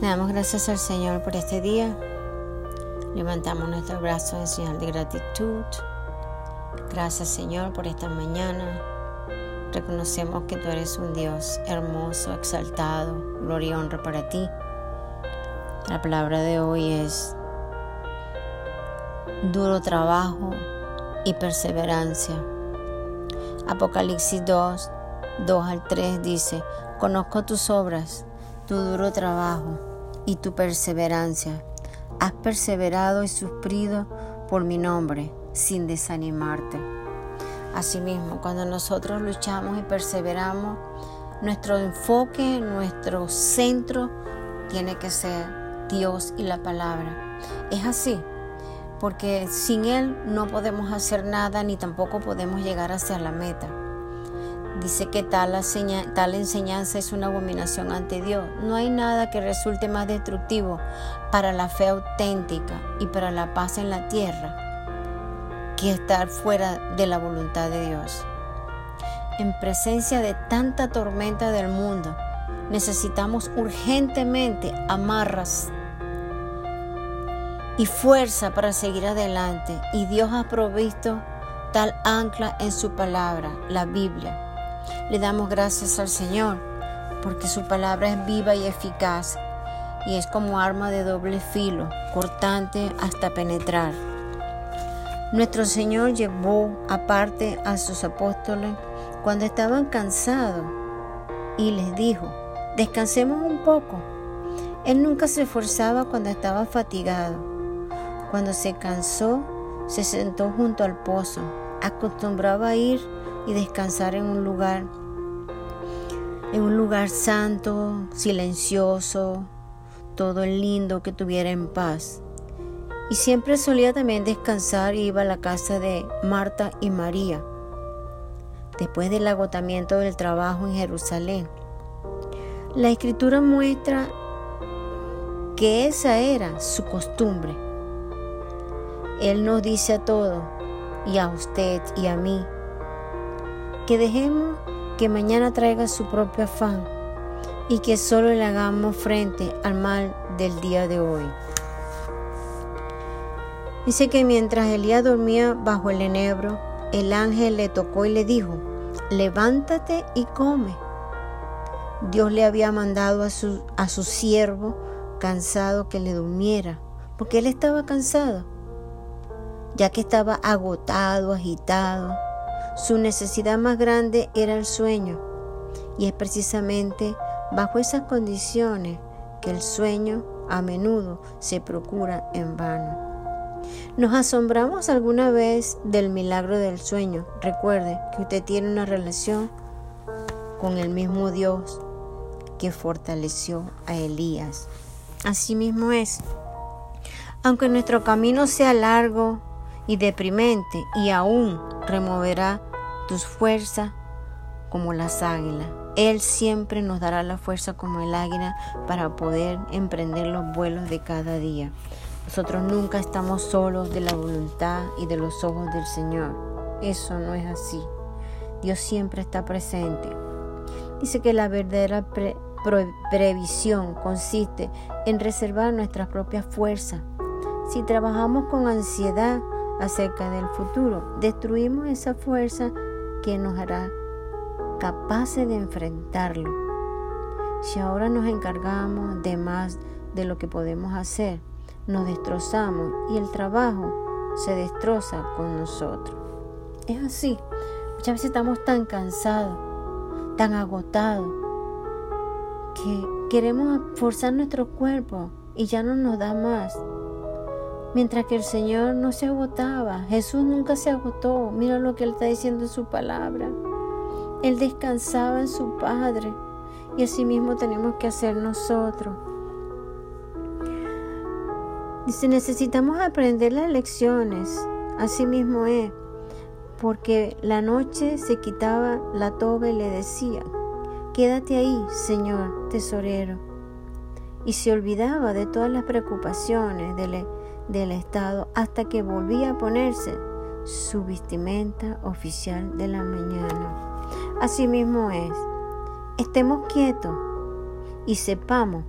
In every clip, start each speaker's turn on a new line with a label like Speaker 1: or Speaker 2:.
Speaker 1: Le damos gracias al Señor por este día. Levantamos nuestro brazo en señal de gratitud. Gracias Señor por esta mañana. Reconocemos que tú eres un Dios hermoso, exaltado, gloria y honra para ti. La palabra de hoy es duro trabajo y perseverancia. Apocalipsis 2, 2 al 3 dice, conozco tus obras, tu duro trabajo y tu perseverancia. Has perseverado y sufrido por mi nombre sin desanimarte. Asimismo, cuando nosotros luchamos y perseveramos, nuestro enfoque, nuestro centro tiene que ser Dios y la palabra. Es así, porque sin Él no podemos hacer nada ni tampoco podemos llegar hacia la meta. Dice que tal, enseñanza es una abominación ante Dios. No hay nada que resulte más destructivo para la fe auténtica y para la paz en la tierra que estar fuera de la voluntad de Dios. En presencia de tanta tormenta del mundo, necesitamos urgentemente amarras y fuerza para seguir adelante. Y Dios ha provisto tal ancla en su palabra, la Biblia le damos gracias al Señor porque su palabra es viva y eficaz y es como arma de doble filo, cortante hasta penetrar. Nuestro Señor llevó aparte a sus apóstoles cuando estaban cansados y les dijo, descansemos un poco. Él nunca se esforzaba cuando estaba fatigado. Cuando se cansó, se sentó junto al pozo. Acostumbraba ir y descansar en un lugar, en un lugar santo, silencioso, todo lindo que tuviera en paz. Y siempre solía también descansar y iba a la casa de Marta y María, después del agotamiento del trabajo en Jerusalén. La escritura muestra que esa era su costumbre. Él nos dice a todos, y a usted y a mí, que dejemos que mañana traiga su propio afán y que solo le hagamos frente al mal del día de hoy. Dice que mientras Elías dormía bajo el enebro, el ángel le tocó y le dijo, levántate y come. Dios le había mandado a su, a su siervo cansado que le durmiera, porque él estaba cansado, ya que estaba agotado, agitado, su necesidad más grande era el sueño y es precisamente bajo esas condiciones que el sueño a menudo se procura en vano. ¿Nos asombramos alguna vez del milagro del sueño? Recuerde que usted tiene una relación con el mismo Dios que fortaleció a Elías. Así mismo es. Aunque nuestro camino sea largo y deprimente y aún removerá tus fuerzas como las águilas. Él siempre nos dará la fuerza como el águila para poder emprender los vuelos de cada día. Nosotros nunca estamos solos de la voluntad y de los ojos del Señor. Eso no es así. Dios siempre está presente. Dice que la verdadera previsión consiste en reservar nuestras propias fuerzas. Si trabajamos con ansiedad acerca del futuro, destruimos esa fuerza que nos hará capaces de enfrentarlo. Si ahora nos encargamos de más de lo que podemos hacer, nos destrozamos y el trabajo se destroza con nosotros. Es así. Muchas veces estamos tan cansados, tan agotados, que queremos forzar nuestro cuerpo y ya no nos da más. Mientras que el Señor no se agotaba, Jesús nunca se agotó. Mira lo que Él está diciendo en su palabra. Él descansaba en su Padre y así mismo tenemos que hacer nosotros. Dice, necesitamos aprender las lecciones. Así mismo es. Porque la noche se quitaba la toga y le decía, quédate ahí, Señor tesorero. Y se olvidaba de todas las preocupaciones, de del Estado hasta que volvía a ponerse su vestimenta oficial de la mañana. Asimismo es, estemos quietos y sepamos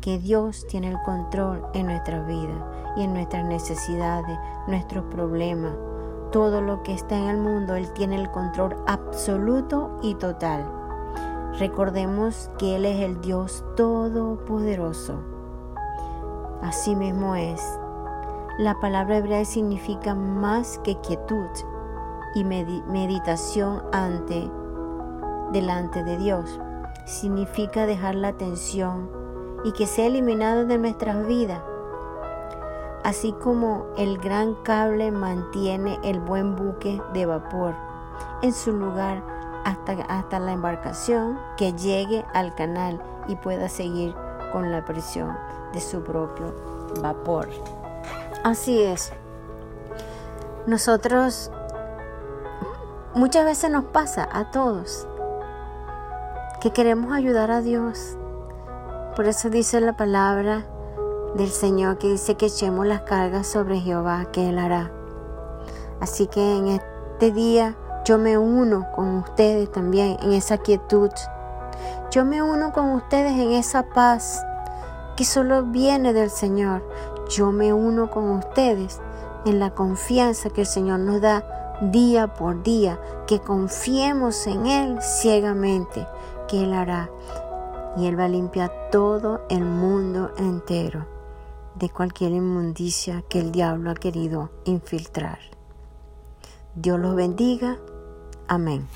Speaker 1: que Dios tiene el control en nuestra vida y en nuestras necesidades, nuestros problemas. Todo lo que está en el mundo, Él tiene el control absoluto y total. Recordemos que Él es el Dios todopoderoso. Así mismo es. La palabra hebrea significa más que quietud y meditación ante delante de Dios. Significa dejar la tensión y que sea eliminado de nuestras vidas. Así como el gran cable mantiene el buen buque de vapor en su lugar hasta, hasta la embarcación que llegue al canal y pueda seguir con la presión de su propio vapor. Así es. Nosotros muchas veces nos pasa a todos que queremos ayudar a Dios. Por eso dice la palabra del Señor que dice que echemos las cargas sobre Jehová, que Él hará. Así que en este día yo me uno con ustedes también en esa quietud. Yo me uno con ustedes en esa paz que solo viene del Señor. Yo me uno con ustedes en la confianza que el Señor nos da día por día, que confiemos en Él ciegamente, que Él hará. Y Él va a limpiar todo el mundo entero de cualquier inmundicia que el diablo ha querido infiltrar. Dios los bendiga. Amén.